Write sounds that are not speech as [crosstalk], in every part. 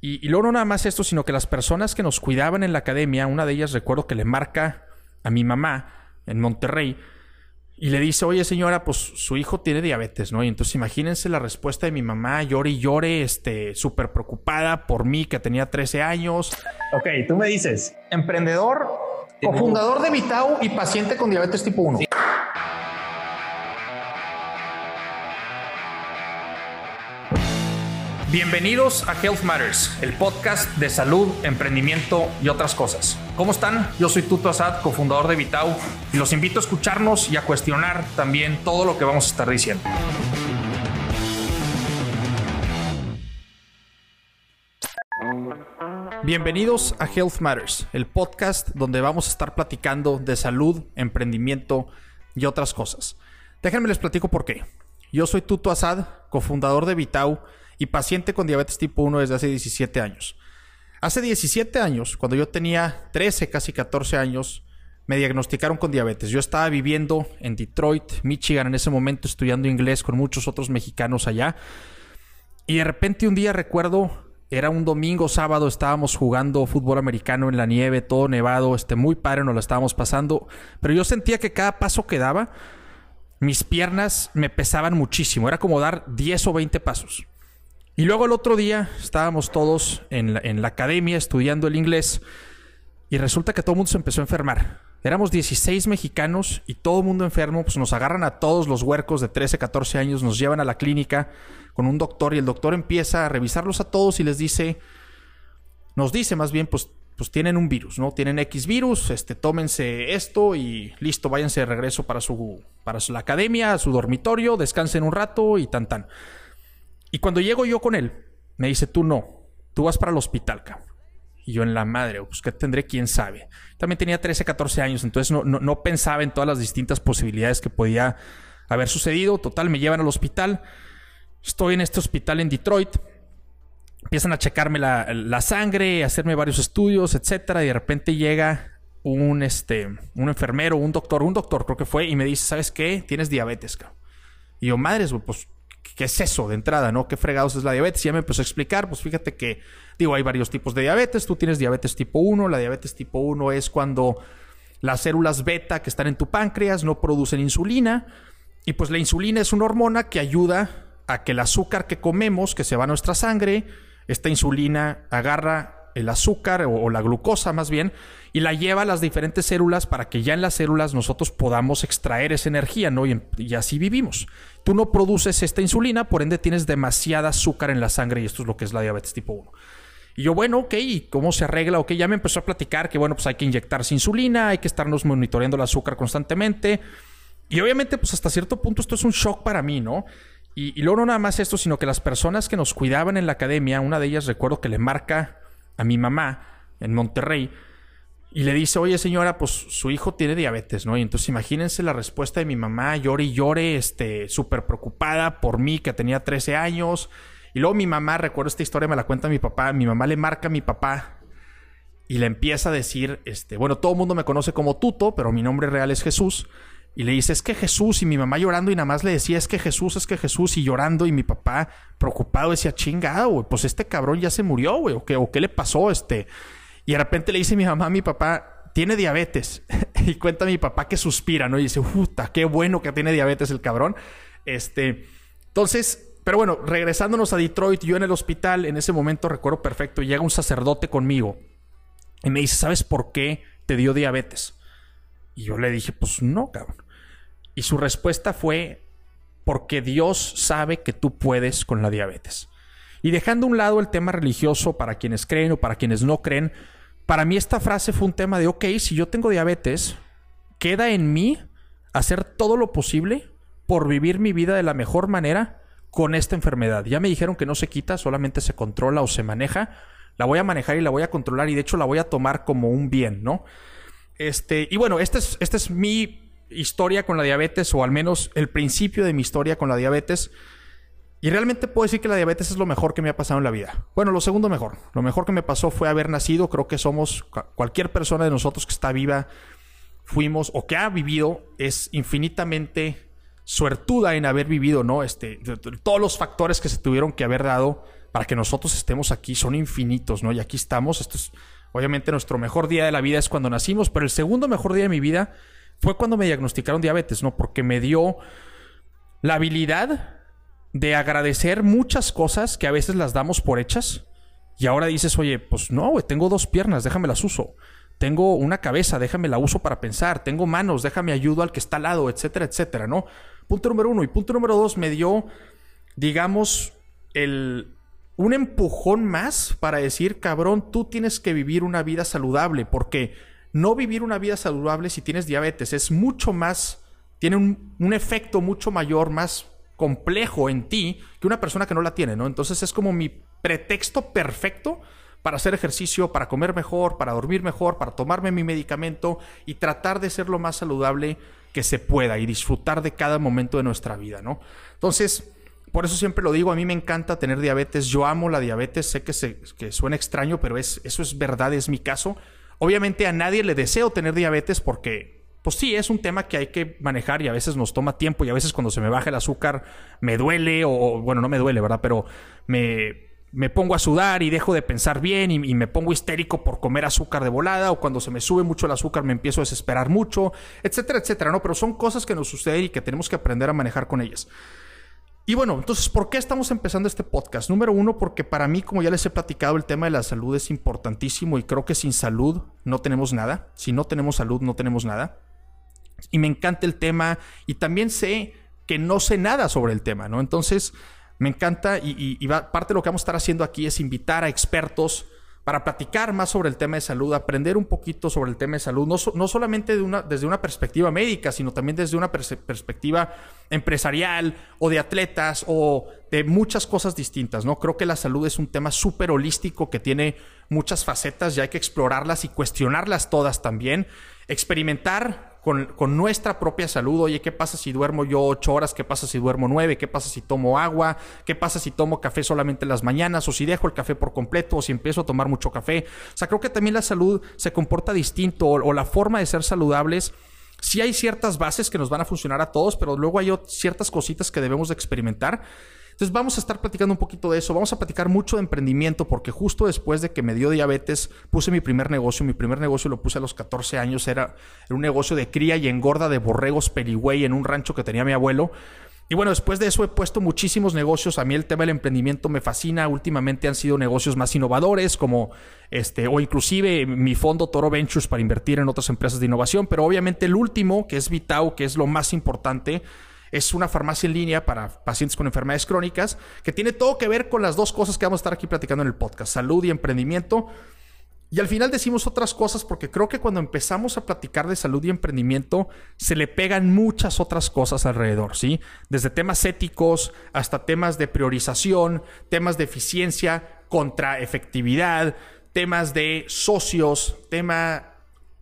Y, y luego no nada más esto, sino que las personas que nos cuidaban en la academia, una de ellas recuerdo que le marca a mi mamá en Monterrey y le dice, oye señora, pues su hijo tiene diabetes, ¿no? Y entonces imagínense la respuesta de mi mamá, llore y llore, este, súper preocupada por mí que tenía 13 años. Ok, tú me dices, emprendedor, cofundador de Vitao y paciente con diabetes tipo 1. Bienvenidos a Health Matters, el podcast de salud, emprendimiento y otras cosas. ¿Cómo están? Yo soy Tuto Asad, cofundador de Vitao, y los invito a escucharnos y a cuestionar también todo lo que vamos a estar diciendo. Bienvenidos a Health Matters, el podcast donde vamos a estar platicando de salud, emprendimiento y otras cosas. Déjenme les platico por qué. Yo soy Tuto Asad, cofundador de Vitao y paciente con diabetes tipo 1 desde hace 17 años. Hace 17 años, cuando yo tenía 13, casi 14 años, me diagnosticaron con diabetes. Yo estaba viviendo en Detroit, Michigan, en ese momento estudiando inglés con muchos otros mexicanos allá. Y de repente un día recuerdo, era un domingo, sábado, estábamos jugando fútbol americano en la nieve, todo nevado, este, muy padre, nos lo estábamos pasando. Pero yo sentía que cada paso que daba, mis piernas me pesaban muchísimo. Era como dar 10 o 20 pasos. Y luego el otro día estábamos todos en la, academia estudiando el inglés y resulta que todo el mundo se empezó a enfermar. Éramos 16 mexicanos y todo el mundo enfermo, pues nos agarran a todos los huercos de 13, 14 años, nos llevan a la clínica con un doctor y el doctor empieza a revisarlos a todos y les dice, nos dice más bien, pues, pues tienen un virus, ¿no? Tienen X virus, este, tómense esto y listo, váyanse de regreso para su, para la academia, a su dormitorio, descansen un rato y tan tan. Y cuando llego yo con él, me dice, tú no, tú vas para el hospital, cabrón. Y yo en la madre, pues que tendré, quién sabe. También tenía 13, 14 años, entonces no, pensaba en todas las distintas posibilidades que podía haber sucedido. Total, me llevan al hospital. Estoy en este hospital en Detroit. Empiezan a checarme la, sangre, a hacerme varios estudios, etcétera. Y de repente llega un, este, un enfermero, un doctor, un doctor creo que fue, y me dice, ¿sabes qué? Tienes diabetes, cabrón. Y yo, madres, pues ¿qué es eso de entrada, no? ¿Qué fregados es la diabetes? Y ya me empezó a explicar, pues fíjate que, digo, hay varios tipos de diabetes. Tú tienes diabetes tipo 1. La diabetes tipo 1 es cuando las células beta que están en tu páncreas no producen insulina. Y pues la insulina es una hormona que ayuda a que el azúcar que comemos, que se va a nuestra sangre, esta insulina agarra el azúcar o, la glucosa más bien y la lleva a las diferentes células para que ya en las células nosotros podamos extraer esa energía, ¿no? Y, así vivimos. Tú no produces esta insulina, por ende tienes demasiada azúcar en la sangre y esto es lo que es la diabetes tipo 1. Y yo, bueno, ok, ¿y cómo se arregla? Ok, ya me empezó a platicar que, bueno, pues hay que inyectarse insulina, hay que estarnos monitoreando el azúcar constantemente. Y obviamente, pues hasta cierto punto esto es un shock para mí, ¿no? Y, y luego no nada más esto, sino que las personas que nos cuidaban en la academia, una de ellas recuerdo que le marca a mi mamá en Monterrey y le dice, oye señora, pues su hijo tiene diabetes, ¿no? Y entonces imagínense la respuesta de mi mamá, llore y llore, este, súper preocupada por mí, que tenía 13 años. Y luego mi mamá, recuerdo esta historia, me la cuenta mi papá, mi mamá le marca a mi papá y le empieza a decir, este, bueno, todo el mundo me conoce como Tuto, pero mi nombre real es Jesús. Y le dice, es que Jesús, y mi mamá llorando y nada más le decía, es que Jesús, es que Jesús, y llorando, y mi papá preocupado decía, chingado, güey, pues este cabrón ya se murió, güey, o qué, o qué le pasó, este. Y de repente le dice mi mamá a mi papá, tiene diabetes. [laughs] y cuenta mi papá que suspira, ¿no? Y dice, puta, qué bueno que tiene diabetes el cabrón. Este, entonces, pero bueno, regresándonos a Detroit, yo en el hospital, en ese momento recuerdo perfecto, llega un sacerdote conmigo y me dice, ¿sabes por qué te dio diabetes? Y yo le dije, pues no, cabrón. Y su respuesta fue, porque Dios sabe que tú puedes con la diabetes. Y dejando a un lado el tema religioso para quienes creen o para quienes no creen, para mí esta frase fue un tema de, ok, si yo tengo diabetes, queda en mí hacer todo lo posible por vivir mi vida de la mejor manera con esta enfermedad. Ya me dijeron que no se quita, solamente se controla o se maneja. La voy a manejar y la voy a controlar y de hecho la voy a tomar como un bien, ¿no? Este, y bueno, esta es, esta es mi historia con la diabetes, o al menos el principio de mi historia con la diabetes. Y realmente puedo decir que la diabetes es lo mejor que me ha pasado en la vida. Bueno, lo segundo mejor. Lo mejor que me pasó fue haber nacido. Creo que somos, cualquier persona de nosotros que está viva, fuimos o que ha vivido, es infinitamente suertuda en haber vivido, ¿no? Este, todos los factores que se tuvieron que haber dado para que nosotros estemos aquí son infinitos, ¿no? Y aquí estamos. Esto es, obviamente, nuestro mejor día de la vida es cuando nacimos, pero el segundo mejor día de mi vida fue cuando me diagnosticaron diabetes, ¿no? Porque me dio la habilidad de agradecer muchas cosas que a veces las damos por hechas. Y ahora dices, oye, pues no, tengo dos piernas, déjame las uso. Tengo una cabeza, déjame la uso para pensar. Tengo manos, déjame ayudo al que está al lado, etcétera, etcétera, ¿no? Punto número uno. Y punto número dos, me dio, digamos, el, un empujón más para decir, cabrón, tú tienes que vivir una vida saludable, porque no vivir una vida saludable si tienes diabetes es mucho más, tiene un, un efecto mucho mayor, más complejo en ti que una persona que no la tiene, ¿no? Entonces es como mi pretexto perfecto para hacer ejercicio, para comer mejor, para dormir mejor, para tomarme mi medicamento y tratar de ser lo más saludable que se pueda y disfrutar de cada momento de nuestra vida, ¿no? Entonces, por eso siempre lo digo, a mí me encanta tener diabetes, yo amo la diabetes, sé que, se, que suena extraño, pero es, eso es verdad, es mi caso. Obviamente a nadie le deseo tener diabetes porque, pues sí, es un tema que hay que manejar y a veces nos toma tiempo y a veces cuando se me baja el azúcar me duele o, bueno, no me duele, ¿verdad? Pero me, me pongo a sudar y dejo de pensar bien y, y, me pongo histérico por comer azúcar de volada o cuando se me sube mucho el azúcar me empiezo a desesperar mucho, etcétera, etcétera, ¿no? Pero son cosas que nos suceden y que tenemos que aprender a manejar con ellas. Y bueno, entonces, ¿por qué estamos empezando este podcast? Número uno, porque para mí, como ya les he platicado, el tema de la salud es importantísimo y creo que sin salud no tenemos nada. Si no tenemos salud, no tenemos nada. Y me encanta el tema y también sé que no sé nada sobre el tema, ¿no? Entonces, me encanta y, va, parte de lo que vamos a estar haciendo aquí es invitar a expertos para platicar más sobre el tema de salud, aprender un poquito sobre el tema de salud, no, no solamente desde una perspectiva médica, sino también desde una pers perspectiva empresarial o de atletas o de muchas cosas distintas, ¿no? Creo que la salud es un tema súper holístico que tiene muchas facetas y hay que explorarlas y cuestionarlas todas también, experimentar con, con, nuestra propia salud. Oye, ¿qué pasa si duermo yo ocho horas? ¿Qué pasa si duermo nueve? ¿Qué pasa si tomo agua? ¿Qué pasa si tomo café solamente en las mañanas? ¿O si dejo el café por completo? ¿O si empiezo a tomar mucho café? O sea, creo que también la salud se comporta distinto o, la forma de ser saludables. Sí hay ciertas bases que nos van a funcionar a todos, pero luego hay ciertas cositas que debemos de experimentar. Entonces vamos a estar platicando un poquito de eso. Vamos a platicar mucho de emprendimiento porque justo después de que me dio diabetes puse mi primer negocio. Mi primer negocio lo puse a los 14 años. Era, un negocio de cría y engorda de borregos perigüey en un rancho que tenía mi abuelo. Y bueno, después de eso he puesto muchísimos negocios. A mí el tema del emprendimiento me fascina. Últimamente han sido negocios más innovadores, como este, o inclusive mi fondo Toro Ventures para invertir en otras empresas de innovación. Pero obviamente el último, que es Vitao, que es lo más importante, es una farmacia en línea para pacientes con enfermedades crónicas que tiene todo que ver con las dos cosas que vamos a estar aquí platicando en el podcast, salud y emprendimiento. Y al final decimos otras cosas porque creo que cuando empezamos a platicar de salud y emprendimiento se le pegan muchas otras cosas alrededor, ¿sí? Desde temas éticos hasta temas de priorización, temas de eficiencia contra efectividad, temas de socios, tema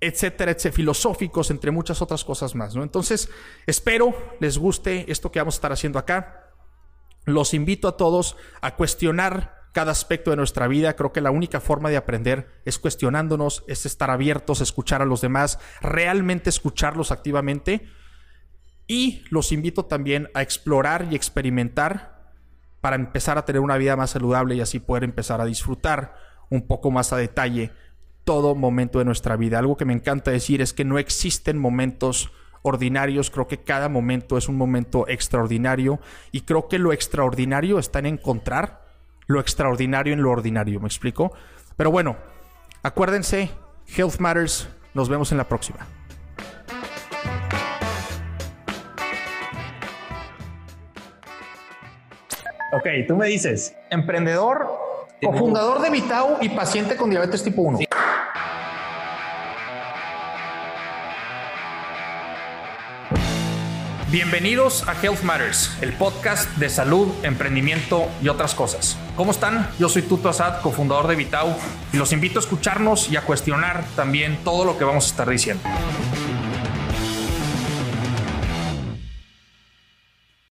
etcétera, etcétera, filosóficos, entre muchas otras cosas más, ¿no? Entonces, espero les guste esto que vamos a estar haciendo acá. Los invito a todos a cuestionar cada aspecto de nuestra vida. Creo que la única forma de aprender es cuestionándonos, es estar abiertos, escuchar a los demás, realmente escucharlos activamente. Y los invito también a explorar y experimentar para empezar a tener una vida más saludable y así poder empezar a disfrutar un poco más a detalle todo momento de nuestra vida. Algo que me encanta decir es que no existen momentos ordinarios, creo que cada momento es un momento extraordinario y creo que lo extraordinario está en encontrar lo extraordinario en lo ordinario, ¿me explico? Pero bueno, acuérdense, Health Matters, nos vemos en la próxima. Ok, tú me dices, emprendedor, cofundador de Vitao y paciente con diabetes tipo 1. Bienvenidos a Health Matters, el podcast de salud, emprendimiento y otras cosas. ¿Cómo están? Yo soy Tuto Asad, cofundador de Vitao, y los invito a escucharnos y a cuestionar también todo lo que vamos a estar diciendo.